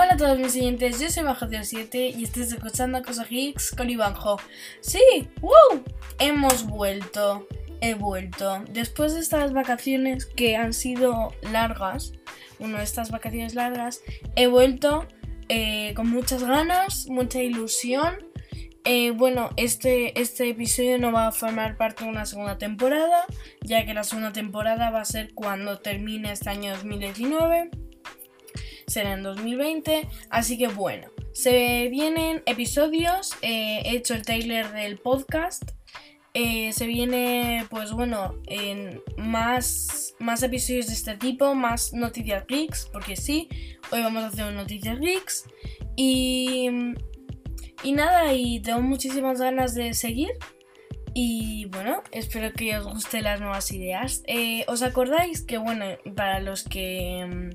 Hola a todos mis siguientes, yo soy Bajo07 y estáis escuchando Cosas Geeks con Ivanjo. Sí, ¡wow! Hemos vuelto, he vuelto. Después de estas vacaciones que han sido largas, una de estas vacaciones largas, he vuelto eh, con muchas ganas, mucha ilusión. Eh, bueno, este, este episodio no va a formar parte de una segunda temporada, ya que la segunda temporada va a ser cuando termine este año 2019 será en 2020. Así que bueno, se vienen episodios. Eh, he hecho el trailer del podcast. Eh, se viene, pues bueno, en más, más episodios de este tipo, más noticias geeks, porque sí, hoy vamos a hacer noticias geeks. Y, y nada, y tengo muchísimas ganas de seguir. Y bueno, espero que os gusten las nuevas ideas. Eh, ¿Os acordáis que, bueno, para los que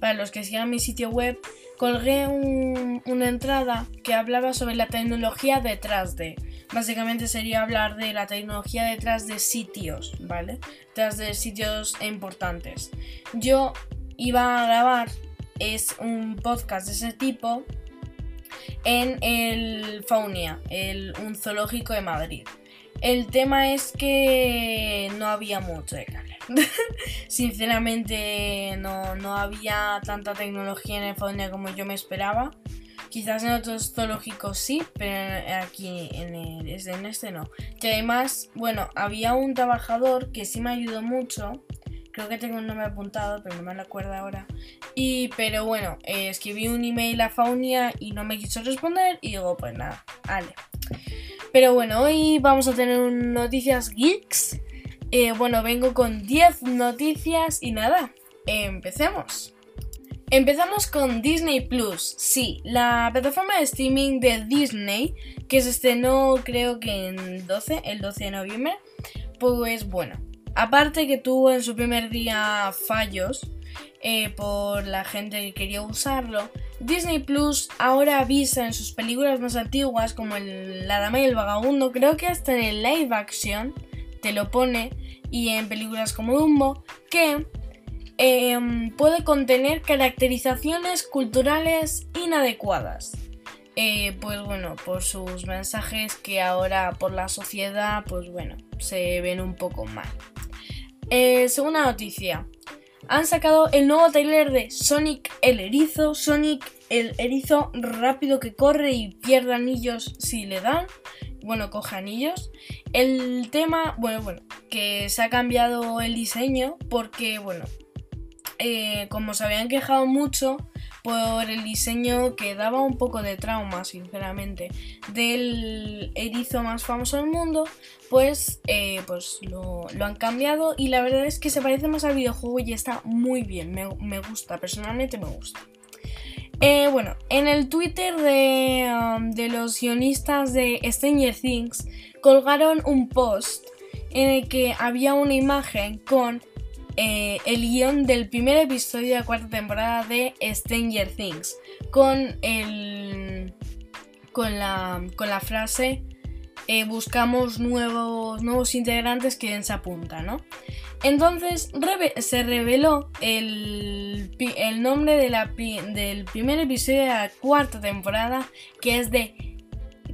para los que sigan mi sitio web, colgué una entrada que hablaba sobre la tecnología detrás de. Básicamente sería hablar de la tecnología detrás de sitios, ¿vale? Detrás de sitios importantes. Yo iba a grabar es un podcast de ese tipo en el Faunia, el, un zoológico de Madrid. El tema es que no había mucho de hablar. Sinceramente no, había tanta tecnología en Faunia como yo me esperaba. Quizás en otros zoológicos sí, pero aquí en, en este no. Y además, bueno, había un trabajador que sí me ayudó mucho. Creo que tengo un nombre apuntado, pero no me lo acuerdo ahora. Y, pero bueno, eh, escribí un email a Faunia y no me quiso responder. Y digo, pues nada, vale. Pero bueno, hoy vamos a tener noticias geeks. Eh, bueno, vengo con 10 noticias y nada, empecemos. Empezamos con Disney Plus. Sí, la plataforma de streaming de Disney, que se estrenó creo que en 12, el 12 de noviembre. Pues bueno, aparte que tuvo en su primer día fallos eh, por la gente que quería usarlo, Disney Plus ahora avisa en sus películas más antiguas, como el La Dama y el Vagabundo, creo que hasta en el live action te lo pone, y en películas como Dumbo, que em, puede contener caracterizaciones culturales inadecuadas. Eh, pues bueno, por sus mensajes que ahora por la sociedad, pues bueno, se ven un poco mal. Eh, segunda noticia han sacado el nuevo trailer de Sonic el erizo. Sonic el erizo rápido que corre y pierde anillos si le dan. Bueno, coge anillos. El tema, bueno, bueno, que se ha cambiado el diseño porque, bueno, eh, como se habían quejado mucho por el diseño que daba un poco de trauma, sinceramente, del erizo más famoso del mundo, pues, eh, pues lo, han cambiado y la verdad es que se parece más al videojuego y está muy bien, me, gusta, personalmente me gusta. Eh, bueno, en el Twitter de, um, de los guionistas de Stranger Things colgaron un post en el que había una imagen con eh, el guion del primer episodio de la cuarta temporada de Stranger Things con el con la, con la frase eh, buscamos nuevos, nuevos integrantes que se apunta, ¿no? Entonces se reveló el, el nombre de la, del primer episodio de la cuarta temporada que es de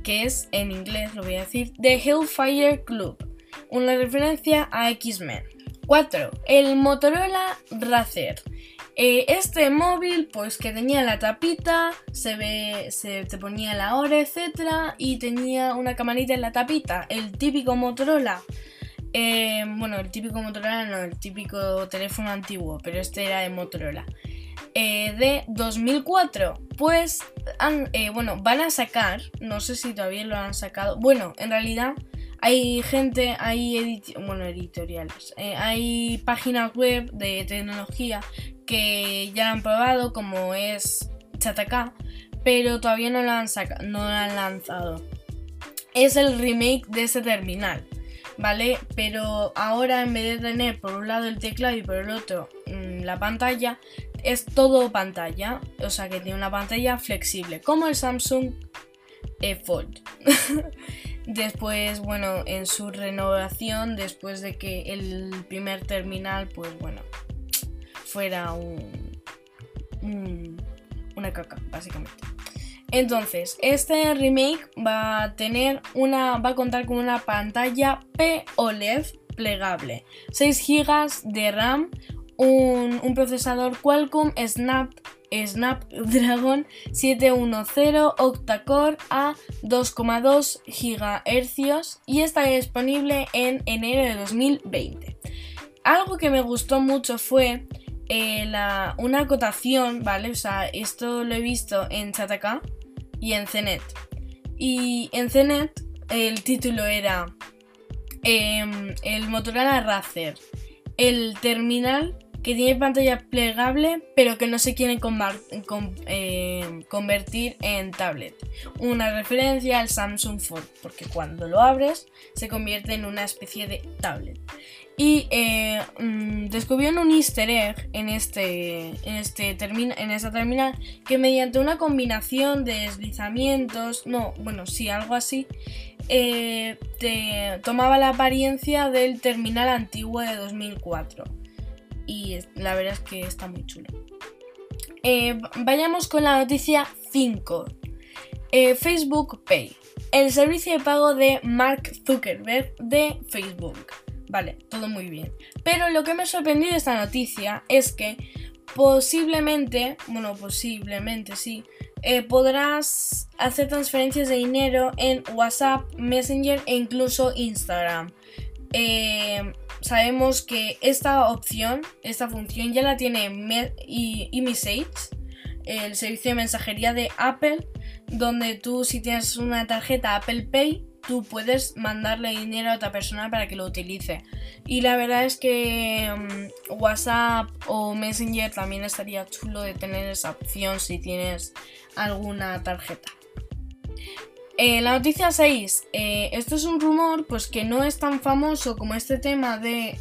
que es en inglés, lo voy a decir, The Hellfire Club, una referencia a X-Men. 4. El Motorola Razer. Eh, este móvil, pues que tenía la tapita, se ve, se te ponía la hora, etcétera, y tenía una camarita en la tapita. El típico Motorola. Eh, bueno, el típico Motorola no, el típico teléfono antiguo, pero este era de Motorola. Eh, de 2004. Pues, bueno, van a sacar, no sé si todavía lo han sacado. Bueno, en realidad hay gente, hay bueno, editoriales, eh, hay páginas web de tecnología que ya la han probado, como es Chataka, pero todavía no la han, no han lanzado. Es el remake de ese terminal, ¿vale? Pero ahora en vez de tener por un lado el teclado y por el otro mm, la pantalla, es todo pantalla, o sea que tiene una pantalla flexible, como el Samsung Fold. Después, bueno, en su renovación, después de que el primer terminal, pues bueno, fuera un, una caca, básicamente. Entonces, este remake va a tener una. va a contar con una pantalla P-OLED plegable, 6 GB de RAM, un, procesador Qualcomm Snap Snapdragon 710 octa-core a 2,2 GHz y está disponible en enero de 2020. Algo que me gustó mucho fue eh, una acotación, ¿vale? O sea, esto lo he visto en Chataka y en CNET. Y en CNET el título era em, el Motorola Razer, el terminal que tiene pantalla plegable pero que no se quiere eh, convertir en tablet. Una referencia al Samsung Fold, porque cuando lo abres se convierte en una especie de tablet. Y eh, mm, descubrieron un easter egg en, este, en, este en esta terminal que mediante una combinación de deslizamientos, no, bueno, sí, algo así, eh, te tomaba la apariencia del terminal antiguo de 2004 y la verdad es que está muy chulo. Eh, vayamos con la noticia 5. Eh, Facebook Pay, el servicio de pago de Mark Zuckerberg de Facebook. Vale, todo muy bien. Pero lo que me ha sorprendido de esta noticia es que posiblemente, bueno, posiblemente sí, eh, podrás hacer transferencias de dinero en WhatsApp, Messenger e incluso Instagram. Eh, sabemos que esta opción, esta función ya la tiene eMessage, el servicio de mensajería de Apple, donde tú si tienes una tarjeta Apple Pay, tú puedes mandarle dinero a otra persona para que lo utilice. Y la verdad es que mm, WhatsApp o Messenger también estaría chulo de tener esa opción si tienes alguna tarjeta. Eh, la noticia 6. Eh, esto es un rumor pues que no es tan famoso como este tema de...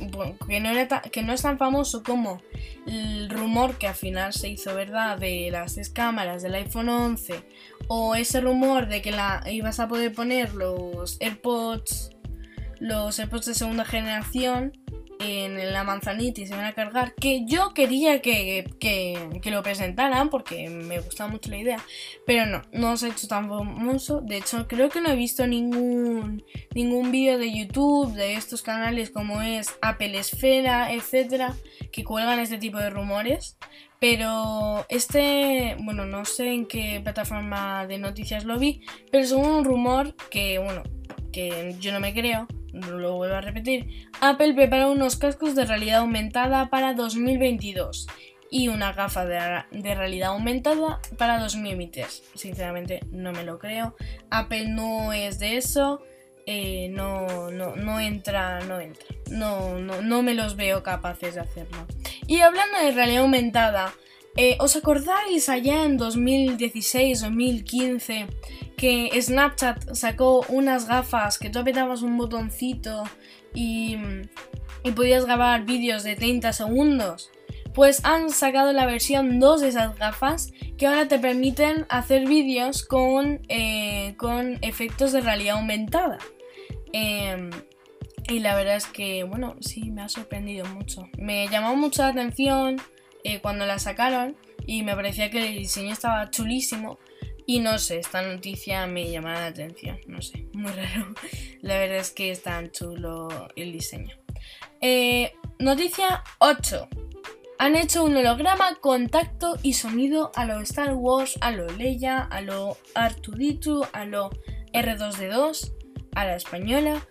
que, no era que no es tan famoso como el rumor que al final se hizo verdad de las tres cámaras del iPhone 11 o ese rumor de que la ibas a poder poner los AirPods los AirPods de segunda generación en la manzanita y se van a cargar, que yo quería que, lo presentaran porque me gustaba mucho la idea, pero no, no se ha hecho tan famoso. De hecho, creo que no he visto ningún, ningún vídeo de YouTube de estos canales como es Apple Esfera, etcétera, que cuelgan este tipo de rumores. Pero este, bueno, no sé en qué plataforma de noticias lo vi, pero según un rumor que, bueno, que yo no me creo, lo vuelvo a repetir, Apple prepara unos cascos de realidad aumentada para 2022 y una gafa de, realidad aumentada para 2023. Sinceramente no me lo creo. Apple no es de eso. Eh, no, no, no entra, no entra. No, no, no me los veo capaces de hacerlo. Y hablando de realidad aumentada, eh, ¿os acordáis allá en 2016-2015 que Snapchat sacó unas gafas que tú apretabas un botoncito y, podías grabar vídeos de 30 segundos. Pues han sacado la versión 2 de esas gafas que ahora te permiten hacer vídeos con, eh, con efectos de realidad aumentada. Em, y la verdad es que, bueno, sí, me ha sorprendido mucho. Me llamó mucho la atención eh, cuando la sacaron y me parecía que el diseño estaba chulísimo. Y no sé, esta noticia me llama la atención, no sé, muy raro. La verdad es que es tan chulo el diseño. Eh, noticia 8. Han hecho un holograma con tacto y sonido a lo Star Wars, a lo Leia, a lo Artuditu, a lo R2D2, a la española.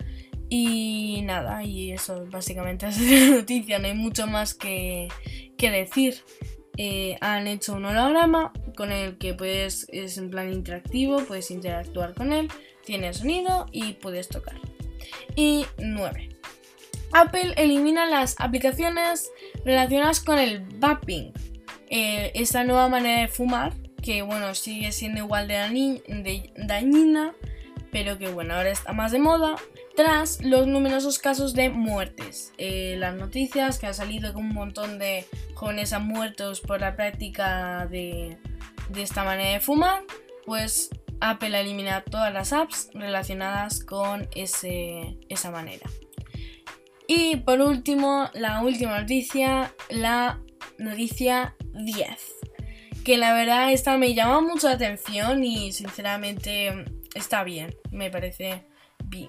Y nada, y eso básicamente es la noticia, no hay mucho más que, que decir. Eh, han hecho un holograma con el que puedes, es en plan interactivo, puedes interactuar con él, tiene sonido y puedes tocar. Y 9. Apple elimina las aplicaciones relacionadas con el vaping. Eh, esta nueva manera de fumar, que bueno, sigue siendo igual de dañina, pero que bueno, ahora está más de moda, tras los numerosos casos de muertes. Eh, las noticias que han salido con un montón de jóvenes han muertos por la práctica de, esta manera de fumar, pues Apple elimina todas las apps relacionadas con ese, esa manera. Y por último, la última noticia, la noticia 10 que la verdad esta me llama mucho la atención y sinceramente está bien, me parece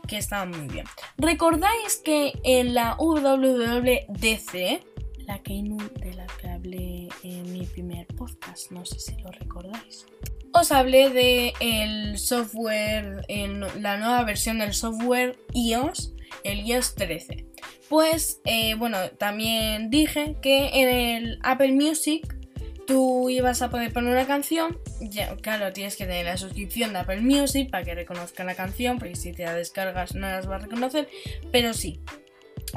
que está muy bien. ¿Recordáis que en la WWDC, la Keynote de la que hablé en mi primer podcast, no sé si lo recordáis, os hablé de el software, en la nueva versión del software iOS, el iOS 13. Pues eh, bueno, también dije que en el Apple Music tú ibas a poder poner una canción, ya, claro, tienes que tener la suscripción de Apple Music para que reconozca la canción, porque si te la descargas no las va a reconocer, pero sí,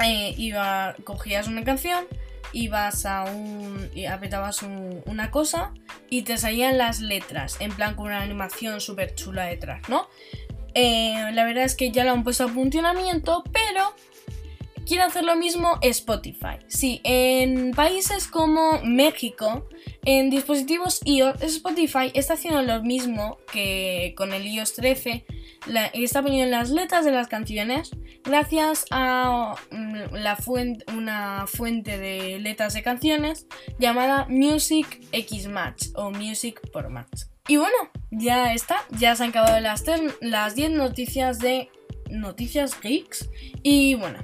eh, cogías una canción, ibas a un, apretabas una cosa y te salían las letras, en plan con una animación súper chula detrás, ¿no? Eh, la verdad es que ya lo han puesto a funcionamiento, pero quiere hacer lo mismo Spotify. Sí, en países como México, en dispositivos iOS, Spotify está haciendo lo mismo que con el iOS 13. está poniendo las letras de las canciones gracias a mm, una fuente de letras de canciones llamada Music X Match o Music por Match. Y bueno, ya está, ya se han acabado las, las 10 noticias de Noticias Geeks. Y bueno,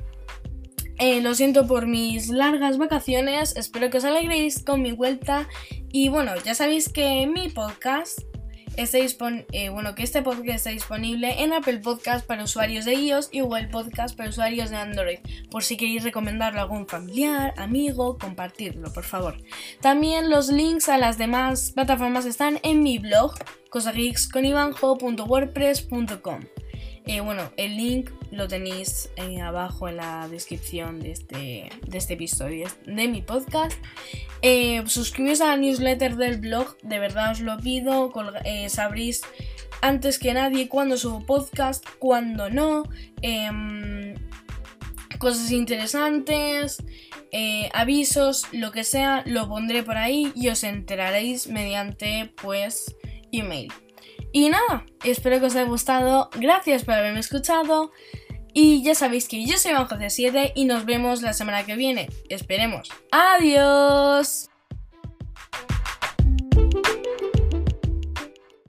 eh, lo siento por mis largas vacaciones, espero que os alegréis con mi vuelta y bueno, ya sabéis que mi podcast está eh, bueno, que este podcast está disponible en Apple Podcast para usuarios de iOS y Google Podcast para usuarios de Android, por si queréis recomendarlo a algún familiar, amigo, compartirlo, por favor. También los links a las demás plataformas están en mi blog, cosageeksconivanjo.wordpress.com. Eh, bueno, el link lo tenéis eh, abajo en la descripción de este, de este episodio de mi podcast. Eh, suscribíos a la newsletter del blog, de verdad os lo pido. Eh, sabréis antes que nadie cuándo subo podcast, cuándo no. Em, cosas interesantes, avisos, lo que sea, lo pondré por ahí y os enteraréis mediante pues email. Y nada, espero que os haya gustado. Gracias por haberme escuchado. Y ya sabéis que yo soy Iván José 7 y nos vemos la semana que viene. Esperemos. Adiós.